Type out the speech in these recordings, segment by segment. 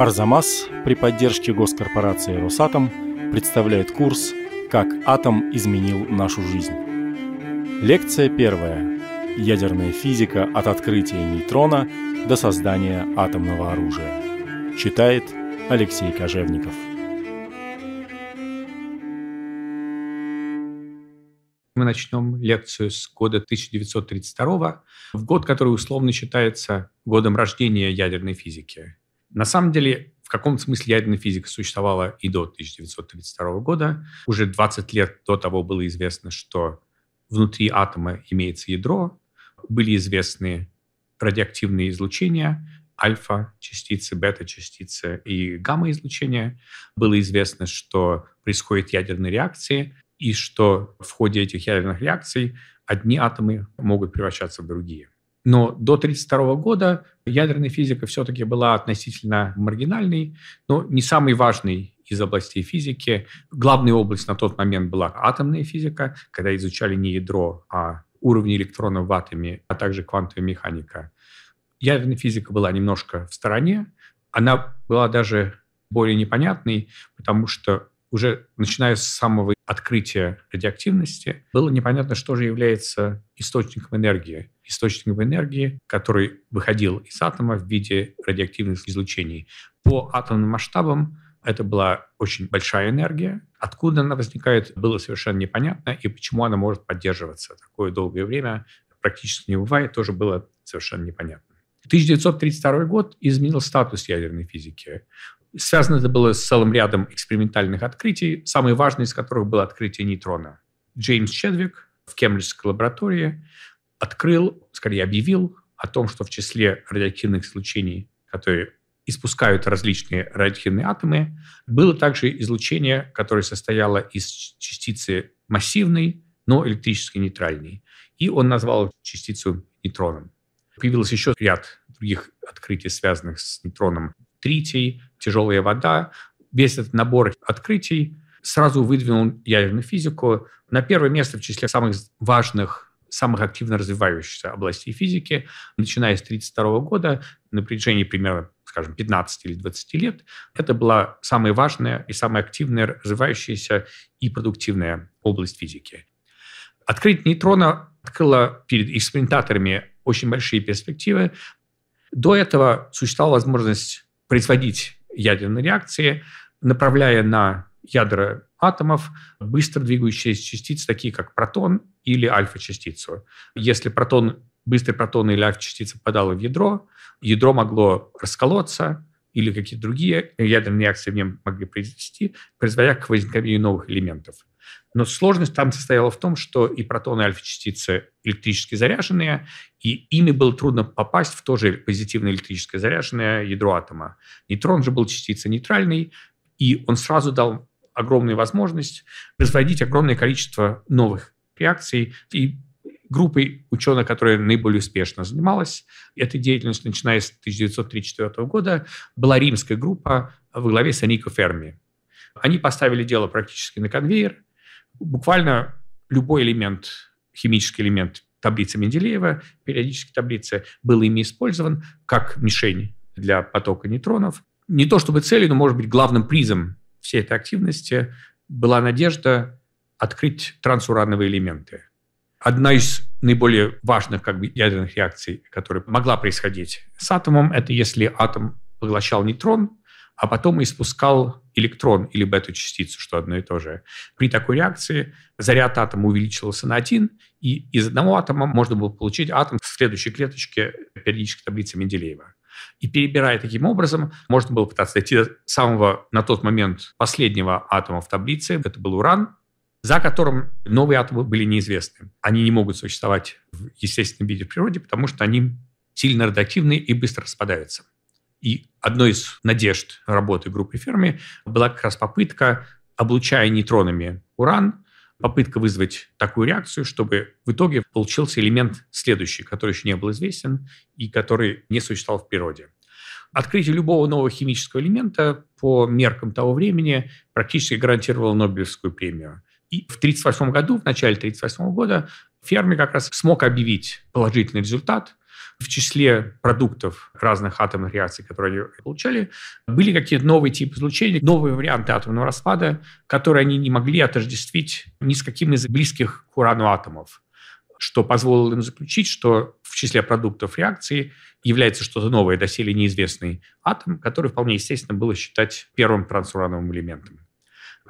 Арзамас при поддержке госкорпорации «Росатом» представляет курс «Как атом изменил нашу жизнь». Лекция первая. Ядерная физика от открытия нейтрона до создания атомного оружия. Читает Алексей Кожевников. Мы начнем лекцию с года 1932, в год, который условно считается годом рождения ядерной физики. На самом деле, в каком-то смысле ядерная физика существовала и до 1932 года. Уже 20 лет до того было известно, что внутри атома имеется ядро, были известны радиоактивные излучения, альфа-частицы, бета-частицы и гамма-излучения. Было известно, что происходят ядерные реакции, и что в ходе этих ядерных реакций одни атомы могут превращаться в другие. Но до 1932 года ядерная физика все-таки была относительно маргинальной, но не самой важной из областей физики. Главная область на тот момент была атомная физика, когда изучали не ядро, а уровни электронов в атоме, а также квантовая механика. Ядерная физика была немножко в стороне. Она была даже более непонятной, потому что уже начиная с самого открытия радиоактивности, было непонятно, что же является источником энергии. Источником энергии, который выходил из атома в виде радиоактивных излучений. По атомным масштабам это была очень большая энергия. Откуда она возникает, было совершенно непонятно, и почему она может поддерживаться такое долгое время, практически не бывает, тоже было совершенно непонятно. 1932 год изменил статус ядерной физики. Связано это было с целым рядом экспериментальных открытий, самое важное из которых было открытие нейтрона. Джеймс Чедвик в Кембриджской лаборатории открыл, скорее объявил о том, что в числе радиоактивных излучений, которые испускают различные радиоактивные атомы, было также излучение, которое состояло из частицы массивной, но электрически нейтральной. И он назвал частицу нейтроном. Появился еще ряд других открытий, связанных с нейтроном тритий, тяжелая вода. Весь этот набор открытий сразу выдвинул ядерную физику на первое место в числе самых важных самых активно развивающихся областей физики, начиная с 1932 года, на протяжении примерно, скажем, 15 или 20 лет, это была самая важная и самая активная развивающаяся и продуктивная область физики. Открытие нейтрона открыло перед экспериментаторами очень большие перспективы. До этого существовала возможность производить ядерные реакции, направляя на ядра атомов быстро двигающиеся частицы, такие как протон или альфа-частицу. Если протон, быстрый протон или альфа-частица попадала в ядро, ядро могло расколоться, или какие-то другие ядерные реакции в нем могли произвести, производя к возникновению новых элементов. Но сложность там состояла в том, что и протоны, альфа-частицы электрически заряженные, и ими было трудно попасть в тоже позитивно электрически заряженное ядро атома. Нейтрон же был частицей нейтральной, и он сразу дал огромную возможность производить огромное количество новых реакций. И группой ученых, которая наиболее успешно занималась этой деятельностью, начиная с 1934 года, была римская группа во главе с Анико Ферми. Они поставили дело практически на конвейер, буквально любой элемент, химический элемент таблицы Менделеева, периодической таблицы, был ими использован как мишень для потока нейтронов. Не то чтобы целью, но, может быть, главным призом всей этой активности была надежда открыть трансурановые элементы. Одна из наиболее важных как бы, ядерных реакций, которая могла происходить с атомом, это если атом поглощал нейтрон, а потом испускал электрон или бета-частицу, что одно и то же. При такой реакции заряд атома увеличивался на один, и из одного атома можно было получить атом в следующей клеточке периодической таблицы Менделеева. И перебирая таким образом, можно было пытаться дойти до самого на тот момент последнего атома в таблице, это был уран, за которым новые атомы были неизвестны. Они не могут существовать в естественном виде в природе, потому что они сильно радиоактивны и быстро распадаются. И одной из надежд работы группы Ферми была как раз попытка, облучая нейтронами уран, попытка вызвать такую реакцию, чтобы в итоге получился элемент следующий, который еще не был известен и который не существовал в природе. Открытие любого нового химического элемента по меркам того времени практически гарантировало Нобелевскую премию. И в 1938 году, в начале 1938 года, Ферми как раз смог объявить положительный результат в числе продуктов разных атомных реакций, которые они получали, были какие-то новые типы излучения, новые варианты атомного распада, которые они не могли отождествить ни с каким из близких к урану атомов что позволило им заключить, что в числе продуктов реакции является что-то новое, доселе неизвестный атом, который вполне естественно было считать первым трансурановым элементом.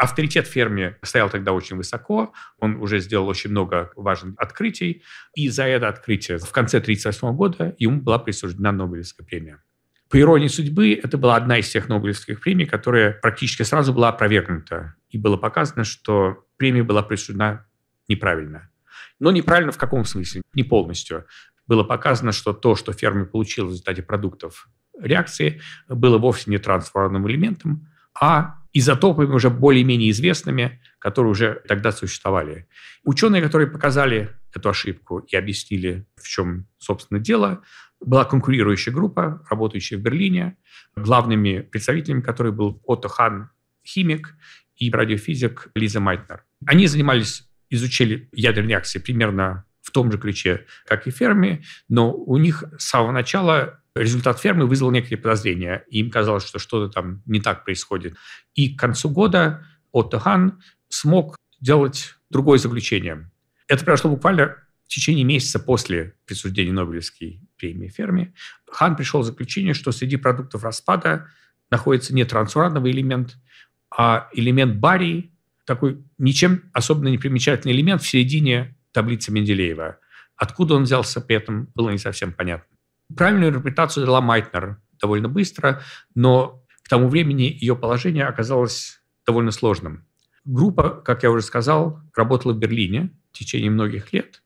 Авторитет Ферми стоял тогда очень высоко, он уже сделал очень много важных открытий, и за это открытие в конце 1938 года ему была присуждена Нобелевская премия. По иронии судьбы, это была одна из тех Нобелевских премий, которая практически сразу была опровергнута, и было показано, что премия была присуждена неправильно. Но неправильно в каком смысле? Не полностью. Было показано, что то, что Ферми получил в результате продуктов реакции, было вовсе не трансформным элементом, а изотопами уже более-менее известными, которые уже тогда существовали. Ученые, которые показали эту ошибку и объяснили, в чем, собственно, дело, была конкурирующая группа, работающая в Берлине, главными представителями которой был Отто Хан, химик, и радиофизик Лиза Майтнер. Они занимались изучили ядерные реакции примерно в том же ключе, как и Ферми, но у них с самого начала результат фермы вызвал некоторые подозрения. Им казалось, что что-то там не так происходит. И к концу года Отто Хан смог сделать другое заключение. Это произошло буквально в течение месяца после присуждения Нобелевской премии Ферми. Хан пришел к заключению, что среди продуктов распада находится не трансурановый элемент, а элемент барий, такой ничем особенно не примечательный элемент в середине таблицы Менделеева. Откуда он взялся при этом, было не совсем понятно. Правильную интерпретацию дала Майтнер довольно быстро, но к тому времени ее положение оказалось довольно сложным. Группа, как я уже сказал, работала в Берлине в течение многих лет.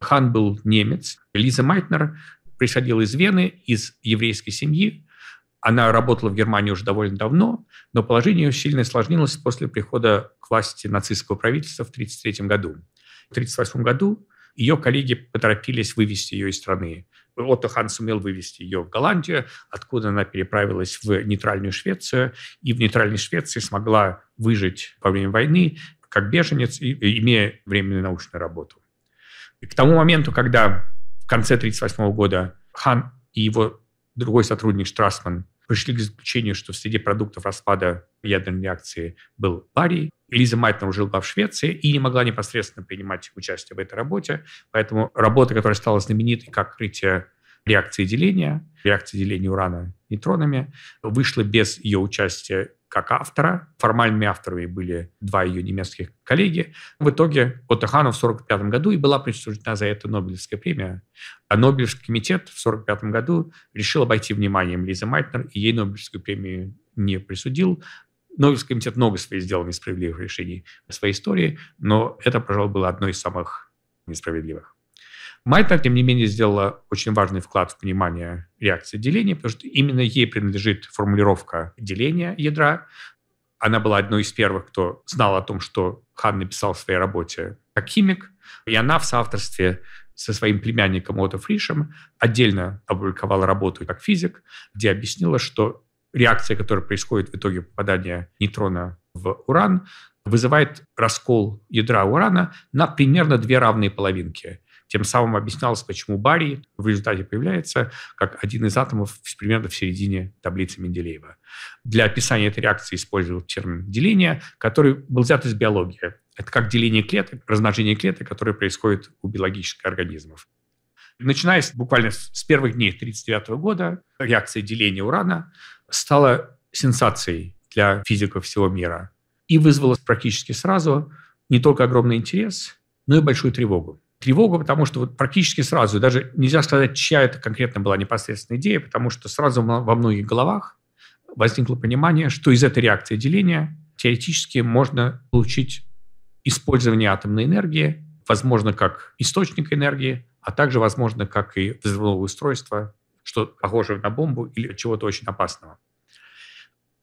Хан был немец. Лиза Майтнер приходила из Вены, из еврейской семьи. Она работала в Германии уже довольно давно, но положение ее сильно осложнилось после прихода к власти нацистского правительства в 1933 году. В 1938 году ее коллеги поторопились вывести ее из страны. Отто Хан сумел вывести ее в Голландию, откуда она переправилась в нейтральную Швецию, и в нейтральной Швеции смогла выжить во время войны как беженец, имея временную научную работу. И к тому моменту, когда в конце 1938 года Хан и его другой сотрудник Штрасман пришли к заключению, что среди продуктов распада ядерной реакции был барий. Лиза Майтнер была в Швеции и не могла непосредственно принимать участие в этой работе. Поэтому работа, которая стала знаменитой как открытие реакции деления, реакции деления урана нейтронами, вышла без ее участия как автора. Формальными авторами были два ее немецких коллеги. В итоге Отто Хану в 1945 году и была присуждена за это Нобелевская премия. А Нобелевский комитет в 1945 году решил обойти вниманием Лизы Майтнер и ей Нобелевскую премию не присудил. Нобелевский комитет много своих сделал несправедливых решений в своей истории, но это, пожалуй, было одно из самых несправедливых. Майтер, тем не менее, сделала очень важный вклад в понимание реакции деления, потому что именно ей принадлежит формулировка деления ядра. Она была одной из первых, кто знал о том, что Хан написал в своей работе как химик, и она в соавторстве со своим племянником Отто Фришем отдельно опубликовала работу как физик, где объяснила, что реакция, которая происходит в итоге попадания нейтрона в уран, вызывает раскол ядра урана на примерно две равные половинки. Тем самым объяснялось, почему барий в результате появляется как один из атомов примерно в середине таблицы Менделеева. Для описания этой реакции использовал термин деления, который был взят из биологии. Это как деление клеток, размножение клеток, которое происходит у биологических организмов. Начиная с, буквально с первых дней 1939 года, реакция деления урана стала сенсацией для физиков всего мира и вызвала практически сразу не только огромный интерес, но и большую тревогу. Тревогу, потому что вот практически сразу, даже нельзя сказать, чья это конкретно была непосредственная идея, потому что сразу во многих головах возникло понимание, что из этой реакции деления теоретически можно получить использование атомной энергии, возможно, как источник энергии, а также, возможно, как и взрывное устройство, что похоже на бомбу или чего-то очень опасного.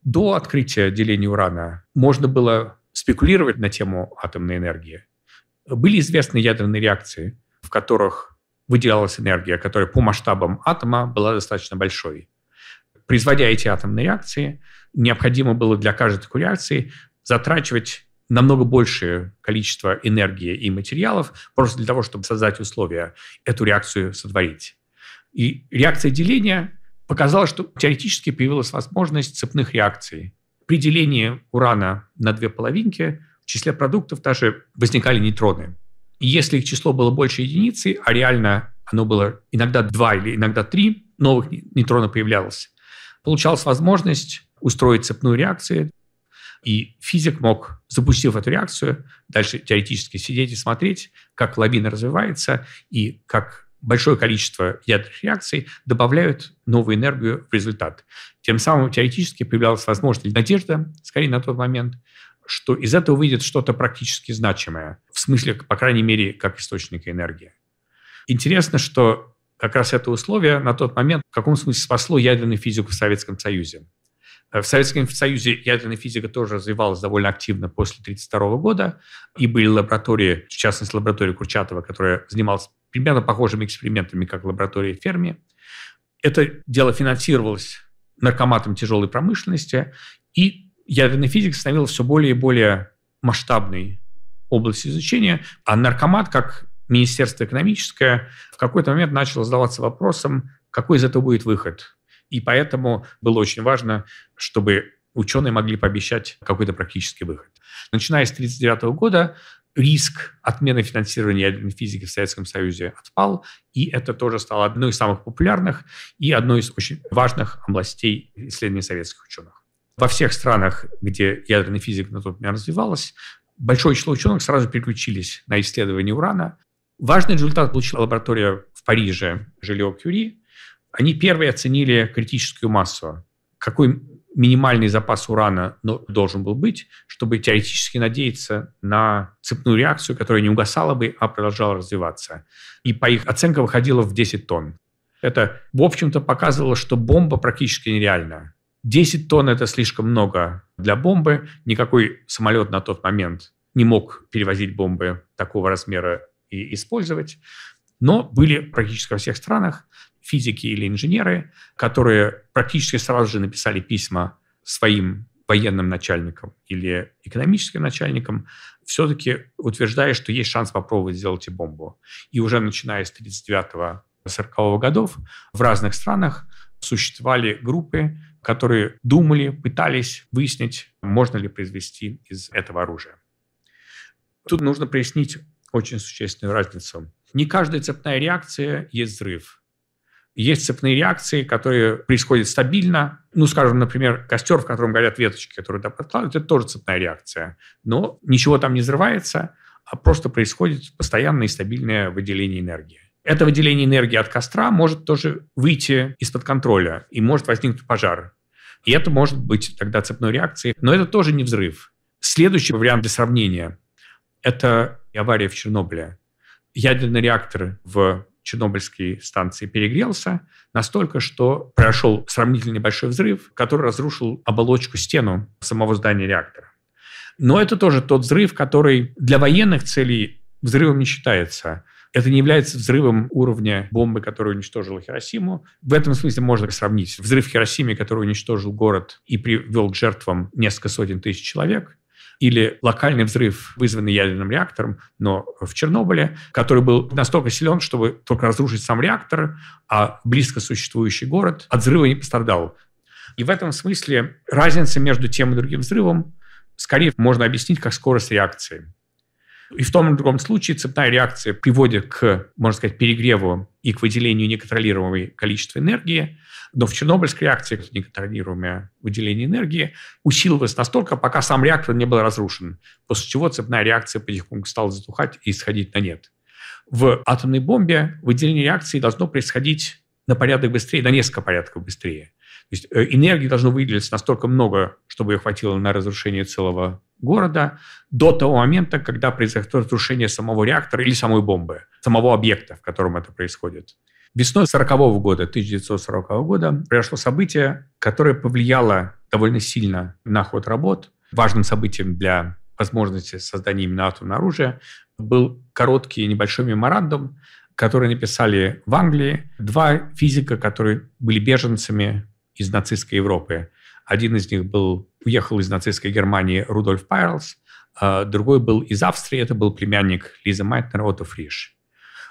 До открытия деления урана можно было спекулировать на тему атомной энергии, были известны ядерные реакции, в которых выделялась энергия, которая по масштабам атома была достаточно большой. Производя эти атомные реакции, необходимо было для каждой такой реакции затрачивать намного большее количество энергии и материалов просто для того, чтобы создать условия эту реакцию сотворить. И реакция деления показала, что теоретически появилась возможность цепных реакций. При делении урана на две половинки в числе продуктов даже возникали нейтроны. И если их число было больше единицы, а реально оно было иногда два или иногда три новых нейтронов появлялось, получалась возможность устроить цепную реакцию, и физик мог, запустив эту реакцию, дальше теоретически сидеть и смотреть, как лавина развивается и как большое количество ядерных реакций добавляют новую энергию в результат. Тем самым теоретически появлялась возможность, надежда, скорее на тот момент, что из этого выйдет что-то практически значимое, в смысле, по крайней мере, как источника энергии. Интересно, что как раз это условие на тот момент в каком смысле спасло ядерную физику в Советском Союзе. В Советском Союзе ядерная физика тоже развивалась довольно активно после 1932 года, и были лаборатории, в частности, лаборатория Курчатова, которая занималась примерно похожими экспериментами, как лаборатория Ферми. Это дело финансировалось наркоматом тяжелой промышленности, и ядерная физика становилась все более и более масштабной областью изучения, а наркомат, как Министерство экономическое, в какой-то момент начало задаваться вопросом, какой из этого будет выход. И поэтому было очень важно, чтобы ученые могли пообещать какой-то практический выход. Начиная с 1939 года риск отмены финансирования ядерной физики в Советском Союзе отпал, и это тоже стало одной из самых популярных и одной из очень важных областей исследований советских ученых. Во всех странах, где ядерная физика на тот момент развивалась, большое число ученых сразу переключились на исследование урана. Важный результат получила лаборатория в Париже Жильо Кюри. Они первые оценили критическую массу. Какой минимальный запас урана должен был быть, чтобы теоретически надеяться на цепную реакцию, которая не угасала бы, а продолжала развиваться. И по их оценкам выходило в 10 тонн. Это, в общем-то, показывало, что бомба практически нереальна. 10 тонн – это слишком много для бомбы. Никакой самолет на тот момент не мог перевозить бомбы такого размера и использовать. Но были практически во всех странах физики или инженеры, которые практически сразу же написали письма своим военным начальникам или экономическим начальникам, все-таки утверждая, что есть шанс попробовать сделать и бомбу. И уже начиная с 39-40 годов в разных странах существовали группы, которые думали, пытались выяснить, можно ли произвести из этого оружия. Тут нужно прояснить очень существенную разницу. Не каждая цепная реакция есть взрыв – есть цепные реакции, которые происходят стабильно. Ну, скажем, например, костер, в котором горят веточки, которые туда подкладывают, это тоже цепная реакция. Но ничего там не взрывается, а просто происходит постоянное и стабильное выделение энергии. Это выделение энергии от костра может тоже выйти из-под контроля, и может возникнуть пожар. И это может быть тогда цепной реакцией, но это тоже не взрыв. Следующий вариант для сравнения – это авария в Чернобыле. Ядерный реактор в Чернобыльской станции перегрелся настолько, что прошел сравнительно небольшой взрыв, который разрушил оболочку, стену самого здания реактора. Но это тоже тот взрыв, который для военных целей взрывом не считается. Это не является взрывом уровня бомбы, которая уничтожила Хиросиму. В этом смысле можно сравнить взрыв в Хиросиме, который уничтожил город и привел к жертвам несколько сотен тысяч человек, или локальный взрыв, вызванный ядерным реактором, но в Чернобыле, который был настолько силен, чтобы только разрушить сам реактор, а близко существующий город от взрыва не пострадал. И в этом смысле разница между тем и другим взрывом скорее можно объяснить как скорость реакции. И в том и другом случае цепная реакция приводит к, можно сказать, перегреву и к выделению неконтролируемого количества энергии, но в Чернобыльской реакции неконтролируемое выделение энергии усилилось настолько, пока сам реактор не был разрушен, после чего цепная реакция потихоньку стала затухать и сходить на нет. В атомной бомбе выделение реакции должно происходить на порядок быстрее, на несколько порядков быстрее. Есть э, энергии должно выделиться настолько много, чтобы ее хватило на разрушение целого города до того момента, когда произойдет разрушение самого реактора или самой бомбы, самого объекта, в котором это происходит. Весной 40 года, 1940 года, произошло событие, которое повлияло довольно сильно на ход работ. Важным событием для возможности создания именно атомного оружия был короткий небольшой меморандум, который написали в Англии два физика, которые были беженцами из нацистской Европы. Один из них был, уехал из нацистской Германии Рудольф Пайрлс, а другой был из Австрии, это был племянник Лизы Майтнер Отто Фриш.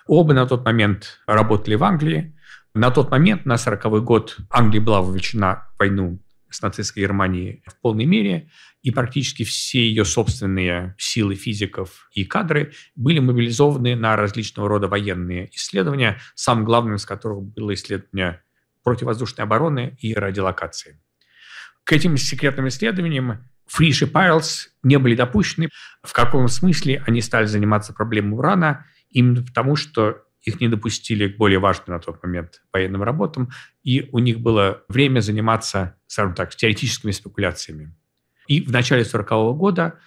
Оба на тот момент работали в Англии, На тот момент, на 40 год, Англия была вовлечена в войну с нацистской Германией в полной мере, и практически все ее собственные силы физиков и кадры были мобилизованы на различного рода военные исследования, самым главным из которых было исследование противовоздушной обороны и радиолокации. К этим секретным исследованиям Фриш и Пайрлс не были допущены. В каком смысле они стали заниматься проблемой урана? Именно потому, что их не допустили к более важным на тот момент военным работам, и у них было время заниматься, скажем так, теоретическими спекуляциями. И в начале 1940 года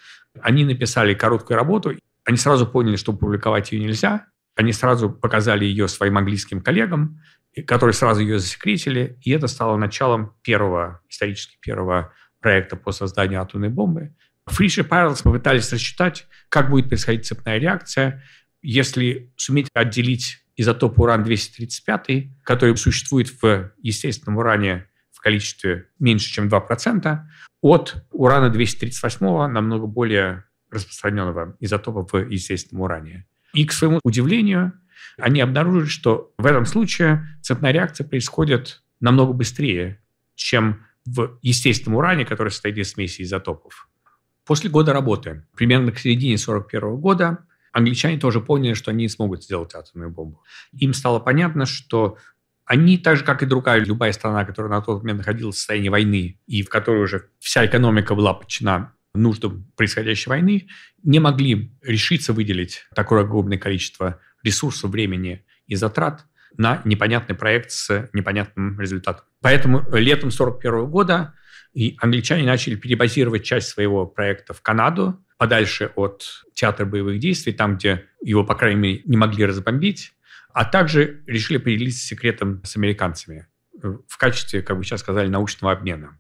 они написали короткую работу, они сразу поняли, что публиковать ее нельзя, они сразу показали ее своим английским коллегам, которые сразу ее засекретили, и это стало началом первого, исторически первого проекта по созданию атомной бомбы. Фриш и Пайрлс попытались рассчитать, как будет происходить цепная реакция, если суметь отделить изотоп уран-235, который существует в естественном уране в количестве меньше, чем 2%, от урана-238, намного более распространенного изотопа в естественном уране. И, к своему удивлению, они обнаружили, что в этом случае цепная реакция происходит намного быстрее, чем в естественном уране, который состоит из смеси изотопов. После года работы, примерно к середине 1941 года, англичане тоже поняли, что они не смогут сделать атомную бомбу. Им стало понятно, что они, так же, как и другая любая страна, которая на тот момент находилась в состоянии войны, и в которой уже вся экономика была подчинена нуждам происходящей войны, не могли решиться выделить такое огромное количество ресурсов, времени и затрат на непонятный проект с непонятным результатом. Поэтому летом 1941 года и англичане начали перебазировать часть своего проекта в Канаду, подальше от театра боевых действий, там, где его, по крайней мере, не могли разбомбить, а также решили поделиться секретом с американцами в качестве, как бы сейчас сказали, научного обмена.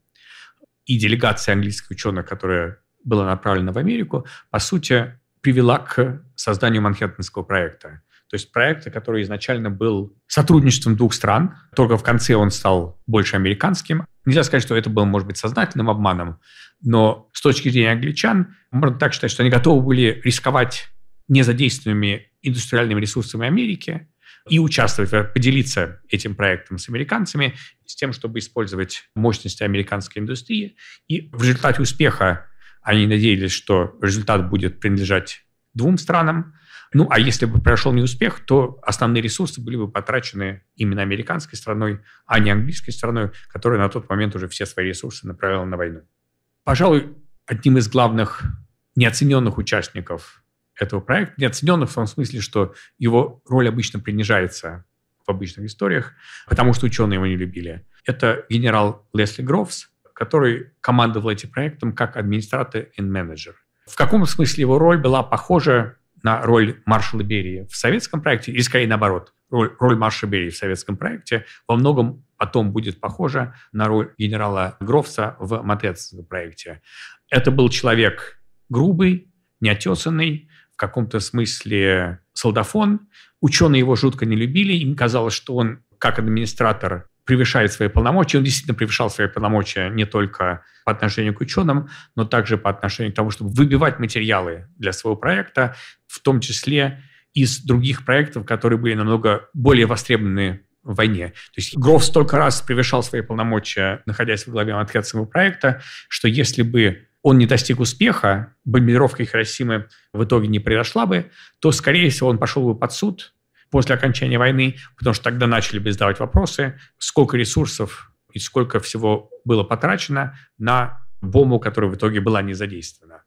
И делегация английских ученых, которая была направлена в Америку, по сути, привела к созданию Манхэттенского проекта. То есть проекта, который изначально был сотрудничеством двух стран, только в конце он стал больше американским. Нельзя сказать, что это было, может быть, сознательным обманом, но с точки зрения англичан, можно так считать, что они готовы были рисковать незадействованными индустриальными ресурсами Америки и участвовать, поделиться этим проектом с американцами, с тем, чтобы использовать мощности американской индустрии. И в результате успеха они надеялись, что результат будет принадлежать двум странам, ну, а если бы прошел неуспех, то основные ресурсы были бы потрачены именно американской страной, а не английской страной, которая на тот момент уже все свои ресурсы направила на войну. Пожалуй, одним из главных неоцененных участников этого проекта, неоцененных в том смысле, что его роль обычно принижается в обычных историях, потому что ученые его не любили. Это генерал Лесли Грофс, который командовал этим проектом как администратор и менеджер. В каком смысле его роль была похожа на роль маршала Берии в советском проекте, или скорее наоборот, роль, роль маршала Берии в советском проекте во многом потом будет похожа на роль генерала Грофса в Матецком проекте. Это был человек грубый, неотесанный, в каком-то смысле солдафон. Ученые его жутко не любили, им казалось, что он как администратор превышает свои полномочия. Он действительно превышал свои полномочия не только по отношению к ученым, но также по отношению к тому, чтобы выбивать материалы для своего проекта, в том числе из других проектов, которые были намного более востребованы в войне. То есть Гроф столько раз превышал свои полномочия, находясь в главе Манхэттенского проекта, что если бы он не достиг успеха, бомбардировка Хиросимы в итоге не произошла бы, то, скорее всего, он пошел бы под суд, после окончания войны, потому что тогда начали бы задавать вопросы, сколько ресурсов и сколько всего было потрачено на бомбу, которая в итоге была не задействована.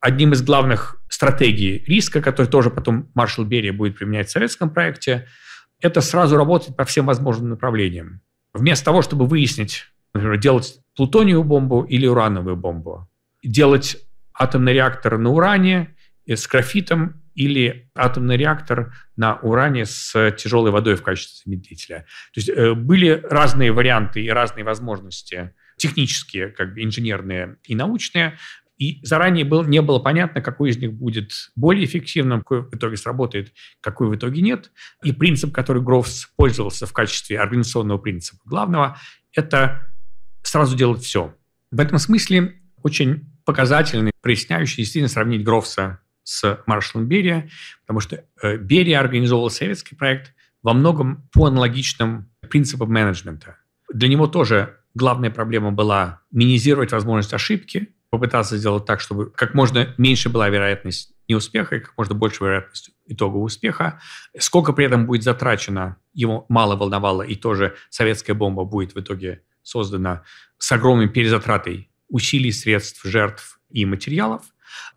Одним из главных стратегий риска, который тоже потом маршал Берия будет применять в советском проекте, это сразу работать по всем возможным направлениям. Вместо того, чтобы выяснить, например, делать плутониевую бомбу или урановую бомбу, делать атомный реактор на уране с графитом или атомный реактор на уране с тяжелой водой в качестве замедлителя. То есть э, были разные варианты и разные возможности технические, как бы инженерные и научные, и заранее был, не было понятно, какой из них будет более эффективным, какой в итоге сработает, какой в итоге нет. И принцип, который Грофс пользовался в качестве организационного принципа главного, это сразу делать все. В этом смысле очень показательный, проясняющий действительно сравнить Грофса с маршалом Берия, потому что э, Берия организовал советский проект, во многом по аналогичным принципам менеджмента. Для него тоже главная проблема была минимизировать возможность ошибки, попытаться сделать так, чтобы как можно меньше была вероятность неуспеха и как можно больше вероятность итогового успеха. Сколько при этом будет затрачено, его мало волновало, и тоже советская бомба будет в итоге создана с огромной перезатратой усилий, средств, жертв и материалов.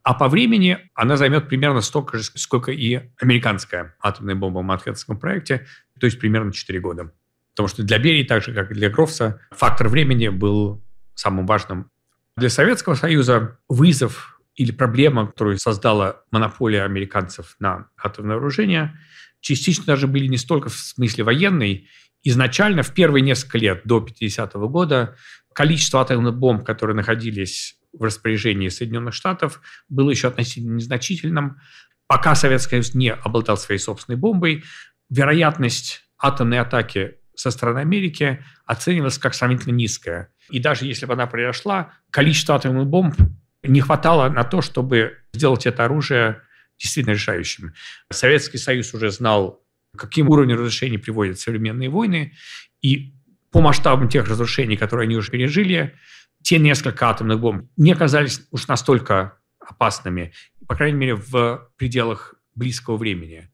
А по времени она займет примерно столько же, сколько и американская атомная бомба в Манхэттенском проекте, то есть примерно 4 года. Потому что для Берии, так же как и для Грофса, фактор времени был самым важным. Для Советского Союза вызов или проблема, которую создала монополия американцев на атомное вооружение, частично даже были не столько в смысле военной. Изначально, в первые несколько лет, до 50-го года, количество атомных бомб, которые находились в распоряжении Соединенных Штатов, было еще относительно незначительным. Пока Советский Союз не обладал своей собственной бомбой, вероятность атомной атаки со стороны Америки оценивалась как сравнительно низкая. И даже если бы она произошла, количество атомных бомб не хватало на то, чтобы сделать это оружие действительно решающим. Советский Союз уже знал, каким уровнем разрушений приводят современные войны, и по масштабам тех разрушений, которые они уже пережили, те несколько атомных бомб не оказались уж настолько опасными, по крайней мере, в пределах близкого времени.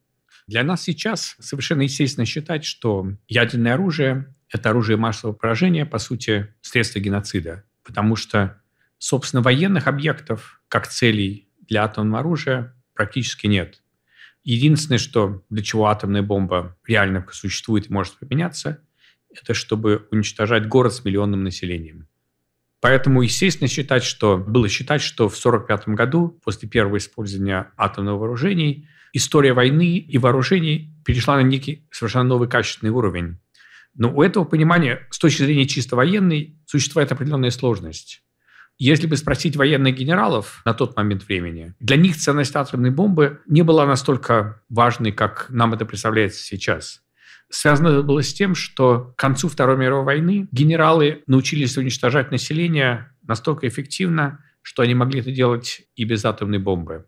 Для нас сейчас совершенно естественно считать, что ядерное оружие – это оружие массового поражения, по сути, средство геноцида, потому что, собственно, военных объектов как целей для атомного оружия практически нет. Единственное, что для чего атомная бомба реально существует и может применяться, это чтобы уничтожать город с миллионным населением. Поэтому, естественно, считать, что было считать, что в 1945 году, после первого использования атомных вооружений, история войны и вооружений перешла на некий совершенно новый качественный уровень. Но у этого понимания с точки зрения чисто военной существует определенная сложность. Если бы спросить военных генералов на тот момент времени, для них ценность атомной бомбы не была настолько важной, как нам это представляется сейчас. Связано это было с тем, что к концу Второй мировой войны генералы научились уничтожать население настолько эффективно, что они могли это делать и без атомной бомбы.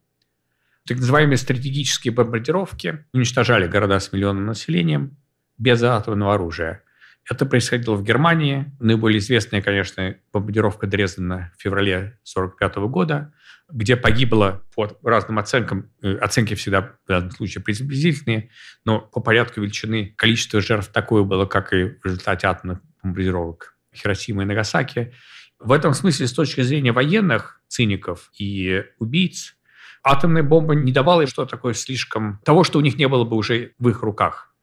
Так называемые стратегические бомбардировки уничтожали города с миллионным населением без атомного оружия. Это происходило в Германии. Наиболее известная, конечно, бомбардировка Дрездена в феврале 1945 года, где погибло по разным оценкам, э, оценки всегда в данном случае приблизительные, но по порядку величины количество жертв такое было, как и в результате атомных бомбардировок Хиросимы и Нагасаки. В этом смысле, с точки зрения военных циников и убийц, атомная бомба не давала им что-то такое слишком... того, что у них не было бы уже в их руках.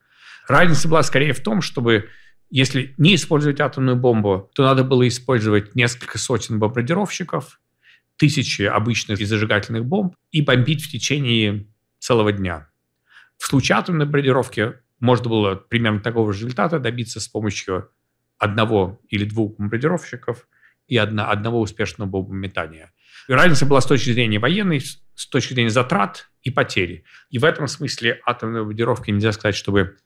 Разница была скорее в том, чтобы если не использовать атомную бомбу, то надо было использовать несколько сотен бомбардировщиков, тысячи обычных и зажигательных бомб и бомбить в течение целого дня. В случае атомной бомбардировки можно было примерно такого же результата добиться с помощью одного или двух бомбардировщиков и одна, одного успешного бомбометания. И разница была с точки зрения военной, с точки зрения затрат и потери. И в этом смысле атомные бомбардировки нельзя сказать, чтобы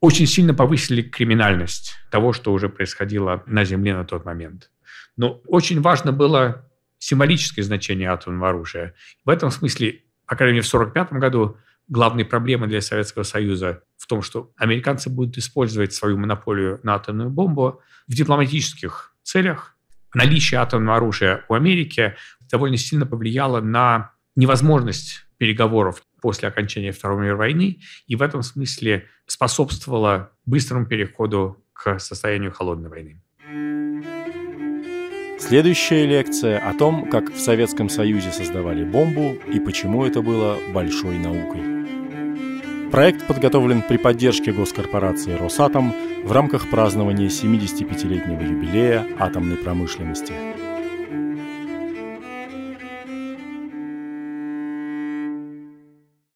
очень сильно повысили криминальность того, что уже происходило на Земле на тот момент. Но очень важно было символическое значение атомного оружия. В этом смысле, по крайней мере, в 1945 году главной проблемой для Советского Союза в том, что американцы будут использовать свою монополию на атомную бомбу в дипломатических целях. Наличие атомного оружия у Америки довольно сильно повлияло на невозможность переговоров после окончания Второй мировой войны и в этом смысле способствовала быстрому переходу к состоянию холодной войны. Следующая лекция о том, как в Советском Союзе создавали бомбу и почему это было большой наукой. Проект подготовлен при поддержке госкорпорации «Росатом» в рамках празднования 75-летнего юбилея атомной промышленности –